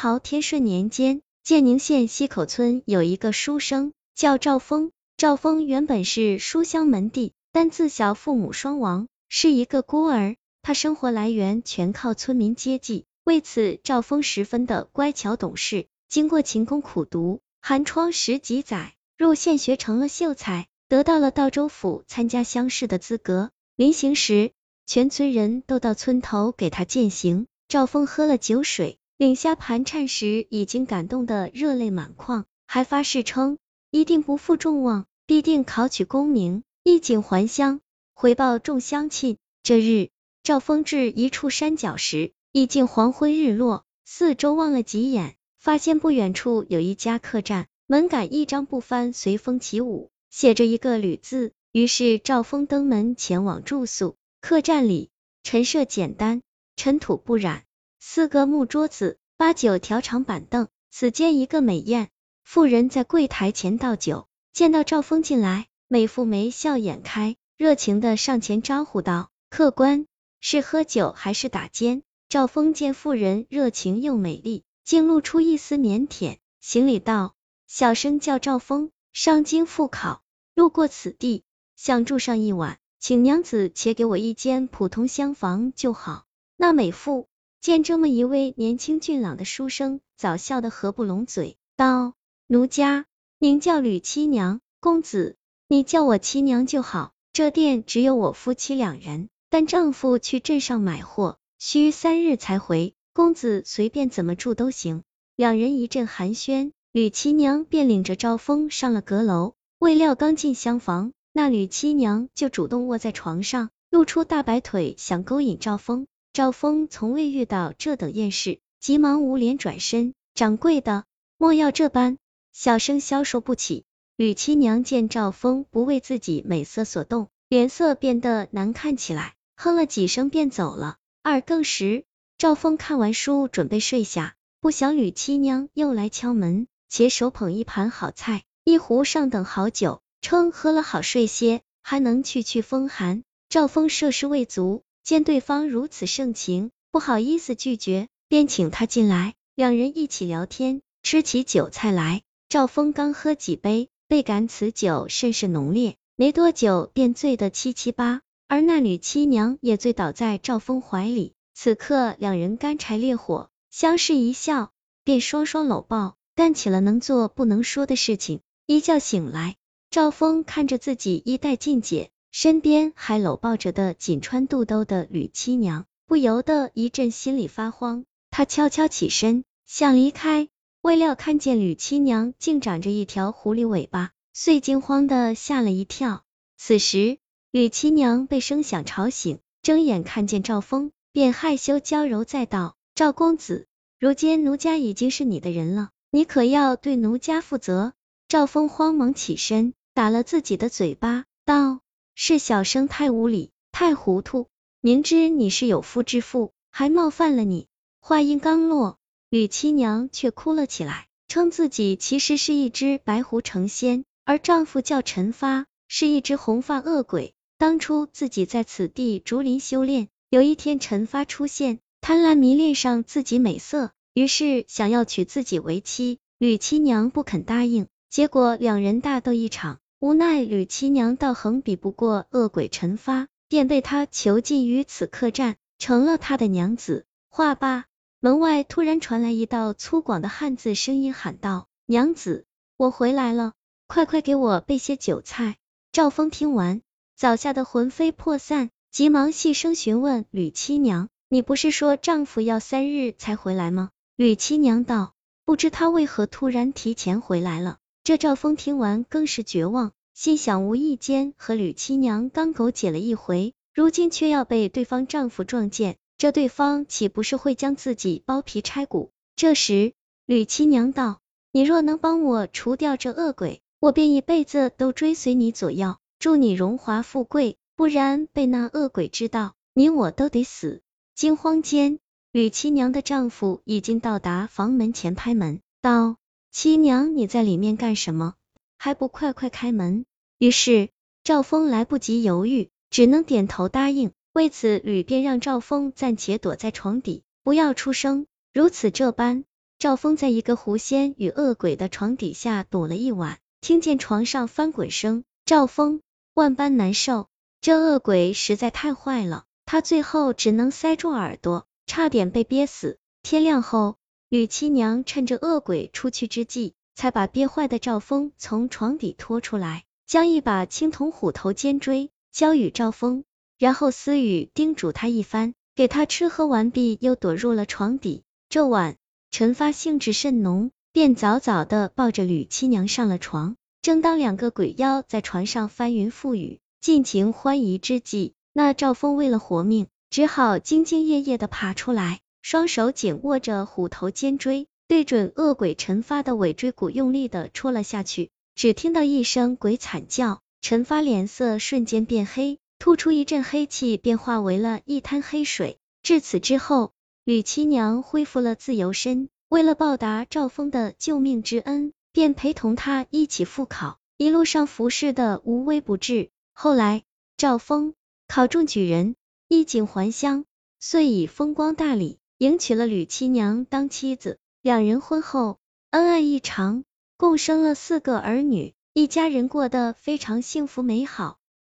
朝天顺年间，建宁县西口村有一个书生叫赵峰。赵峰原本是书香门第，但自小父母双亡，是一个孤儿。他生活来源全靠村民接济，为此赵峰十分的乖巧懂事。经过勤工苦读，寒窗十几载，入县学成了秀才，得到了道州府参加乡试的资格。临行时，全村人都到村头给他饯行。赵峰喝了酒水，领下盘缠时，已经感动的热泪满眶，还发誓称一定不负众望。必定考取功名，衣锦还乡，回报众乡亲。这日，赵峰至一处山脚时，已近黄昏日落，四周望了几眼，发现不远处有一家客栈，门杆一张布幡随风起舞，写着一个“吕”字。于是赵峰登门前往住宿。客栈里陈设简单，尘土不染，四个木桌子，八九条长板凳。此间一个美艳妇人在柜台前倒酒。见到赵峰进来，美妇眉笑眼开，热情的上前招呼道：“客官是喝酒还是打尖？”赵峰见妇人热情又美丽，竟露出一丝腼腆，行礼道：“小生叫赵峰，上京赴考，路过此地，想住上一晚，请娘子且给我一间普通厢房就好。”那美妇见这么一位年轻俊朗的书生，早笑得合不拢嘴，道：“奴家。”名叫吕七娘，公子，你叫我七娘就好。这店只有我夫妻两人，但丈夫去镇上买货，需三日才回。公子随便怎么住都行。两人一阵寒暄，吕七娘便领着赵峰上了阁楼。未料刚进厢房，那吕七娘就主动卧在床上，露出大白腿，想勾引赵峰。赵峰从未遇到这等艳事，急忙捂脸转身。掌柜的，莫要这般。小生消受不起。吕七娘见赵峰不为自己美色所动，脸色变得难看起来，哼了几声便走了。二更时，赵峰看完书准备睡下，不想吕七娘又来敲门，且手捧一盘好菜，一壶上等好酒，称喝了好睡些，还能去去风寒。赵峰涉世未足，见对方如此盛情，不好意思拒绝，便请他进来，两人一起聊天，吃起酒菜来。赵峰刚喝几杯，倍感此酒甚是浓烈，没多久便醉得七七八，而那女七娘也醉倒在赵峰怀里。此刻两人干柴烈火，相视一笑，便双双搂抱，干起了能做不能说的事情。一觉醒来，赵峰看着自己衣带尽解，身边还搂抱着的紧穿肚兜的吕七娘，不由得一阵心里发慌。她悄悄起身想离开。未料看见吕七娘竟长着一条狐狸尾巴，遂惊慌的吓了一跳。此时吕七娘被声响吵醒，睁眼看见赵峰，便害羞娇柔再道：“赵公子，如今奴家已经是你的人了，你可要对奴家负责。”赵峰慌忙起身，打了自己的嘴巴，道：“是小生太无礼，太糊涂，明知你是有夫之妇，还冒犯了你。”话音刚落。吕七娘却哭了起来，称自己其实是一只白狐成仙，而丈夫叫陈发，是一只红发恶鬼。当初自己在此地竹林修炼，有一天陈发出现，贪婪迷恋上自己美色，于是想要娶自己为妻。吕七娘不肯答应，结果两人大斗一场，无奈吕七娘道行比不过恶鬼陈发，便被他囚禁于此客栈，成了他的娘子。话罢。门外突然传来一道粗犷的汉字声音，喊道：“娘子，我回来了，快快给我备些酒菜。”赵峰听完，早吓得魂飞魄散，急忙细声询问吕七娘：“你不是说丈夫要三日才回来吗？”吕七娘道：“不知他为何突然提前回来了。”这赵峰听完更是绝望，心想无意间和吕七娘刚苟且了一回，如今却要被对方丈夫撞见。这对方岂不是会将自己剥皮拆骨？这时，吕七娘道：“你若能帮我除掉这恶鬼，我便一辈子都追随你左右，祝你荣华富贵；不然被那恶鬼知道，你我都得死。”惊慌间，吕七娘的丈夫已经到达房门前，拍门道：“七娘，你在里面干什么？还不快快开门！”于是赵峰来不及犹豫，只能点头答应。为此，吕便让赵峰暂且躲在床底，不要出声。如此这般，赵峰在一个狐仙与恶鬼的床底下躲了一晚，听见床上翻滚声，赵峰万般难受。这恶鬼实在太坏了，他最后只能塞住耳朵，差点被憋死。天亮后，吕七娘趁着恶鬼出去之际，才把憋坏的赵峰从床底拖出来，将一把青铜虎头尖锥交与赵峰，然后私语叮嘱他一番，给他吃喝完毕，又躲入了床底。这晚。陈发兴致甚浓，便早早的抱着吕七娘上了床。正当两个鬼妖在床上翻云覆雨、尽情欢愉之际，那赵峰为了活命，只好兢兢业业的爬出来，双手紧握着虎头尖锥，对准恶鬼陈发的尾椎骨用力的戳了下去。只听到一声鬼惨叫，陈发脸色瞬间变黑，吐出一阵黑气，便化为了一滩黑水。至此之后。吕七娘恢复了自由身，为了报答赵峰的救命之恩，便陪同他一起赴考，一路上服侍的无微不至。后来赵峰考中举人，衣锦还乡，遂以风光大礼迎娶了吕七娘当妻子。两人婚后恩爱异常，共生了四个儿女，一家人过得非常幸福美好。